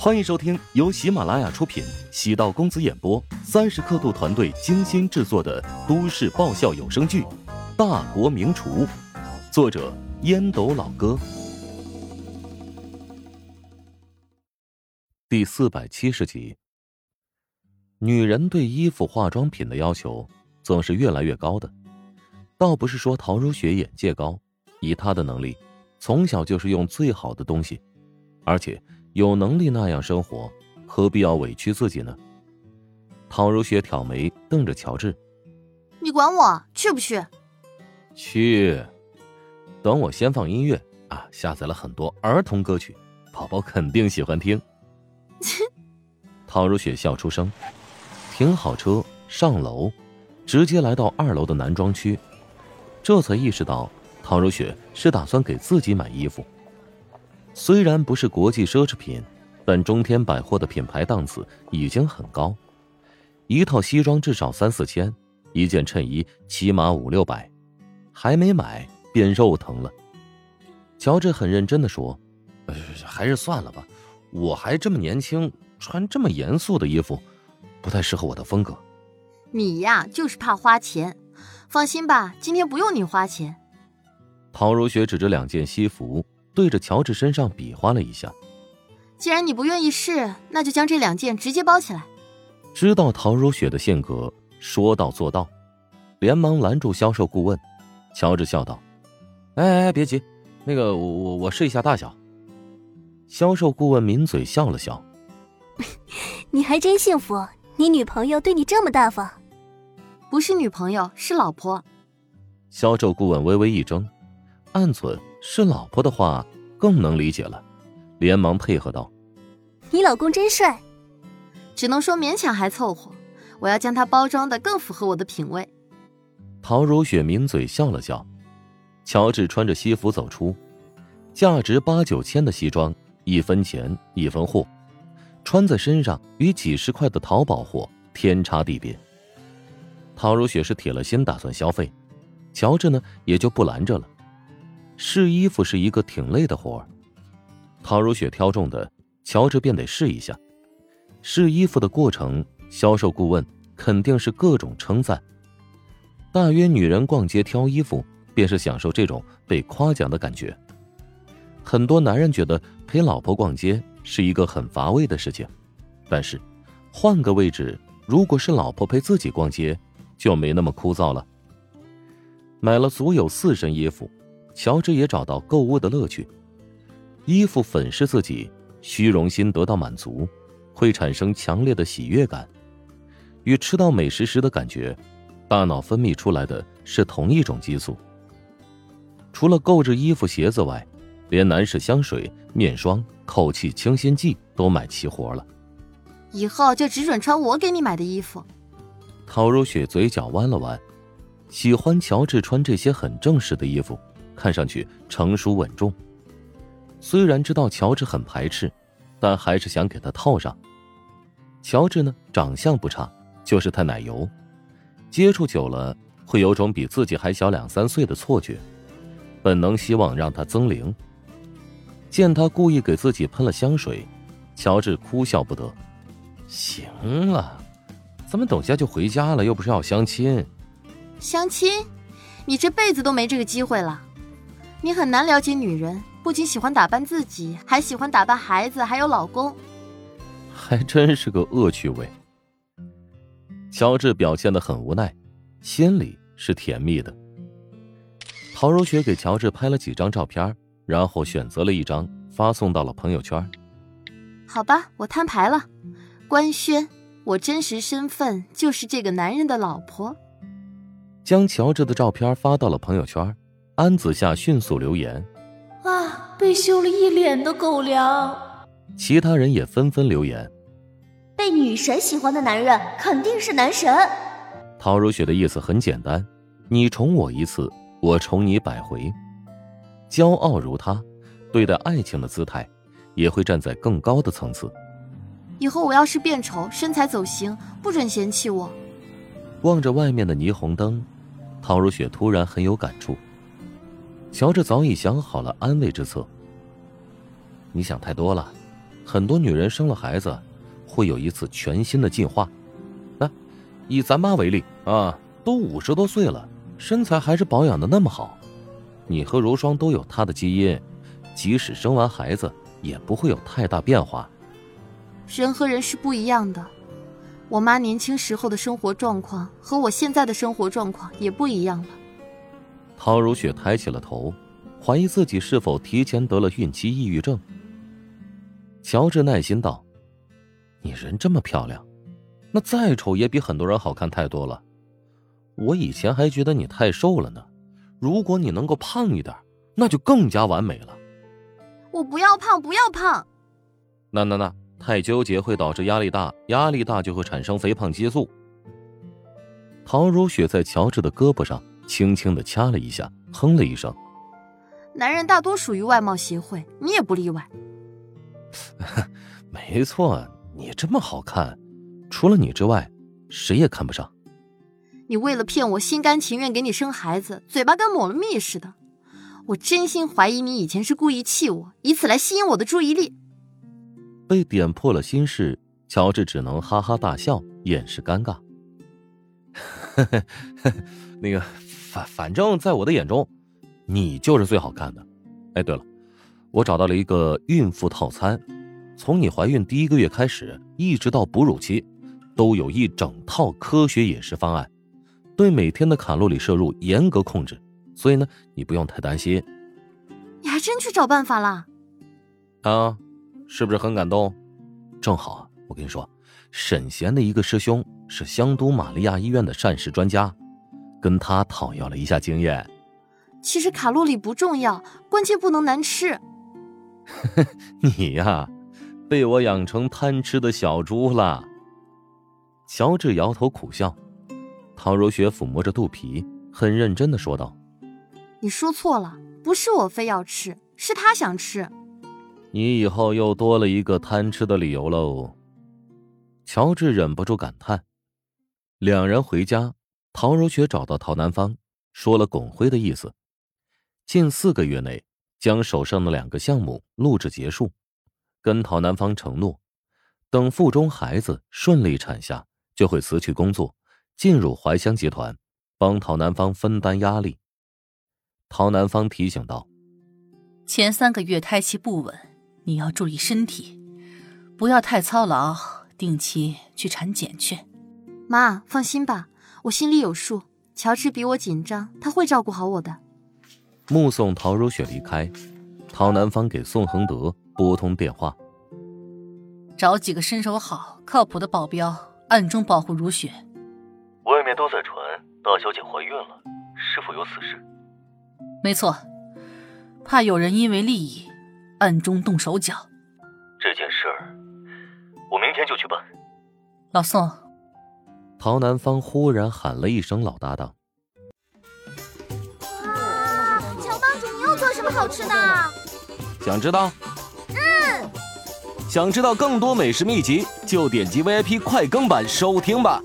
欢迎收听由喜马拉雅出品、喜道公子演播、三十刻度团队精心制作的都市爆笑有声剧《大国名厨》，作者烟斗老哥，第四百七十集。女人对衣服、化妆品的要求总是越来越高的，倒不是说陶如雪眼界高，以她的能力，从小就是用最好的东西，而且。有能力那样生活，何必要委屈自己呢？陶如雪挑眉瞪着乔治：“你管我去不去？”“去。”等我先放音乐啊，下载了很多儿童歌曲，宝宝肯定喜欢听。陶如雪笑出声，停好车上楼，直接来到二楼的男装区，这才意识到陶如雪是打算给自己买衣服。虽然不是国际奢侈品，但中天百货的品牌档次已经很高。一套西装至少三四千，一件衬衣起码五六百，还没买便肉疼了。乔治很认真的说：“还是算了吧，我还这么年轻，穿这么严肃的衣服，不太适合我的风格。”你呀，就是怕花钱。放心吧，今天不用你花钱。陶如雪指着两件西服。对着乔治身上比划了一下。既然你不愿意试，那就将这两件直接包起来。知道陶如雪的性格，说到做到，连忙拦住销售顾问。乔治笑道：“哎哎，别急，那个我我我试一下大小。”销售顾问抿嘴笑了笑：“你还真幸福，你女朋友对你这么大方。”不是女朋友，是老婆。销售顾问微微一怔，暗忖。是老婆的话更能理解了，连忙配合道：“你老公真帅。”只能说勉强还凑合。我要将他包装的更符合我的品味。陶如雪抿嘴笑了笑。乔治穿着西服走出，价值八九千的西装，一分钱一分货，穿在身上与几十块的淘宝货天差地别。陶如雪是铁了心打算消费，乔治呢也就不拦着了。试衣服是一个挺累的活儿，陶如雪挑中的，乔治便得试一下。试衣服的过程，销售顾问肯定是各种称赞。大约女人逛街挑衣服，便是享受这种被夸奖的感觉。很多男人觉得陪老婆逛街是一个很乏味的事情，但是换个位置，如果是老婆陪自己逛街，就没那么枯燥了。买了足有四身衣服。乔治也找到购物的乐趣，衣服粉饰自己，虚荣心得到满足，会产生强烈的喜悦感，与吃到美食时的感觉，大脑分泌出来的是同一种激素。除了购置衣服鞋子外，连男士香水、面霜、口气清新剂都买齐活了。以后就只准穿我给你买的衣服。陶如雪嘴角弯了弯，喜欢乔治穿这些很正式的衣服。看上去成熟稳重，虽然知道乔治很排斥，但还是想给他套上。乔治呢，长相不差，就是太奶油，接触久了会有种比自己还小两三岁的错觉，本能希望让他增龄。见他故意给自己喷了香水，乔治哭笑不得。行了，咱们等下就回家了，又不是要相亲。相亲？你这辈子都没这个机会了。你很难了解女人，不仅喜欢打扮自己，还喜欢打扮孩子，还有老公，还真是个恶趣味。乔治表现的很无奈，心里是甜蜜的。陶如雪给乔治拍了几张照片，然后选择了一张发送到了朋友圈。好吧，我摊牌了，官宣，我真实身份就是这个男人的老婆。将乔治的照片发到了朋友圈。安子夏迅速留言：“啊，被羞了一脸的狗粮。”其他人也纷纷留言：“被女神喜欢的男人肯定是男神。”陶如雪的意思很简单：你宠我一次，我宠你百回。骄傲如他，对待爱情的姿态也会站在更高的层次。以后我要是变丑、身材走形，不准嫌弃我。望着外面的霓虹灯，陶如雪突然很有感触。乔治早已想好了安慰之策。你想太多了，很多女人生了孩子，会有一次全新的进化。那以咱妈为例啊，都五十多岁了，身材还是保养的那么好。你和如霜都有她的基因，即使生完孩子，也不会有太大变化。人和人是不一样的，我妈年轻时候的生活状况和我现在的生活状况也不一样了。陶如雪抬起了头，怀疑自己是否提前得了孕期抑郁症。乔治耐心道：“你人这么漂亮，那再丑也比很多人好看太多了。我以前还觉得你太瘦了呢，如果你能够胖一点，那就更加完美了。”我不要胖，不要胖。那那那，太纠结会导致压力大，压力大就会产生肥胖激素。陶如雪在乔治的胳膊上轻轻的掐了一下，哼了一声：“男人大多属于外貌协会，你也不例外。”没错，你这么好看，除了你之外，谁也看不上。你为了骗我，心甘情愿给你生孩子，嘴巴跟抹了蜜似的。我真心怀疑你以前是故意气我，以此来吸引我的注意力。被点破了心事，乔治只能哈哈大笑，掩饰尴尬。那个，反反正在我的眼中，你就是最好看的。哎，对了。我找到了一个孕妇套餐，从你怀孕第一个月开始，一直到哺乳期，都有一整套科学饮食方案，对每天的卡路里摄入严格控制，所以呢，你不用太担心。你还真去找办法了？啊，是不是很感动？正好啊，我跟你说，沈贤的一个师兄是香都玛利亚医院的膳食专家，跟他讨要了一下经验。其实卡路里不重要，关键不能难吃。你呀，被我养成贪吃的小猪了。乔治摇头苦笑，陶如雪抚摸着肚皮，很认真的说道：“你说错了，不是我非要吃，是他想吃。你以后又多了一个贪吃的理由喽。”乔治忍不住感叹。两人回家，陶如雪找到陶南方，说了巩辉的意思，近四个月内。将手上的两个项目录制结束，跟陶南方承诺，等腹中孩子顺利产下，就会辞去工作，进入怀香集团，帮陶南方分担压力。陶南方提醒道：“前三个月胎气不稳，你要注意身体，不要太操劳，定期去产检去。”妈，放心吧，我心里有数。乔治比我紧张，他会照顾好我的。目送陶如雪离开，陶南方给宋恒德拨通电话，找几个身手好、靠谱的保镖，暗中保护如雪。外面都在传大小姐怀孕了，是否有此事？没错，怕有人因为利益暗中动手脚。这件事儿，我明天就去办。老宋，陶南方忽然喊了一声：“老搭档。”哇，乔帮主，你又做什么好吃的？想知道？嗯。想知道更多美食秘籍，就点击 VIP 快更版收听吧。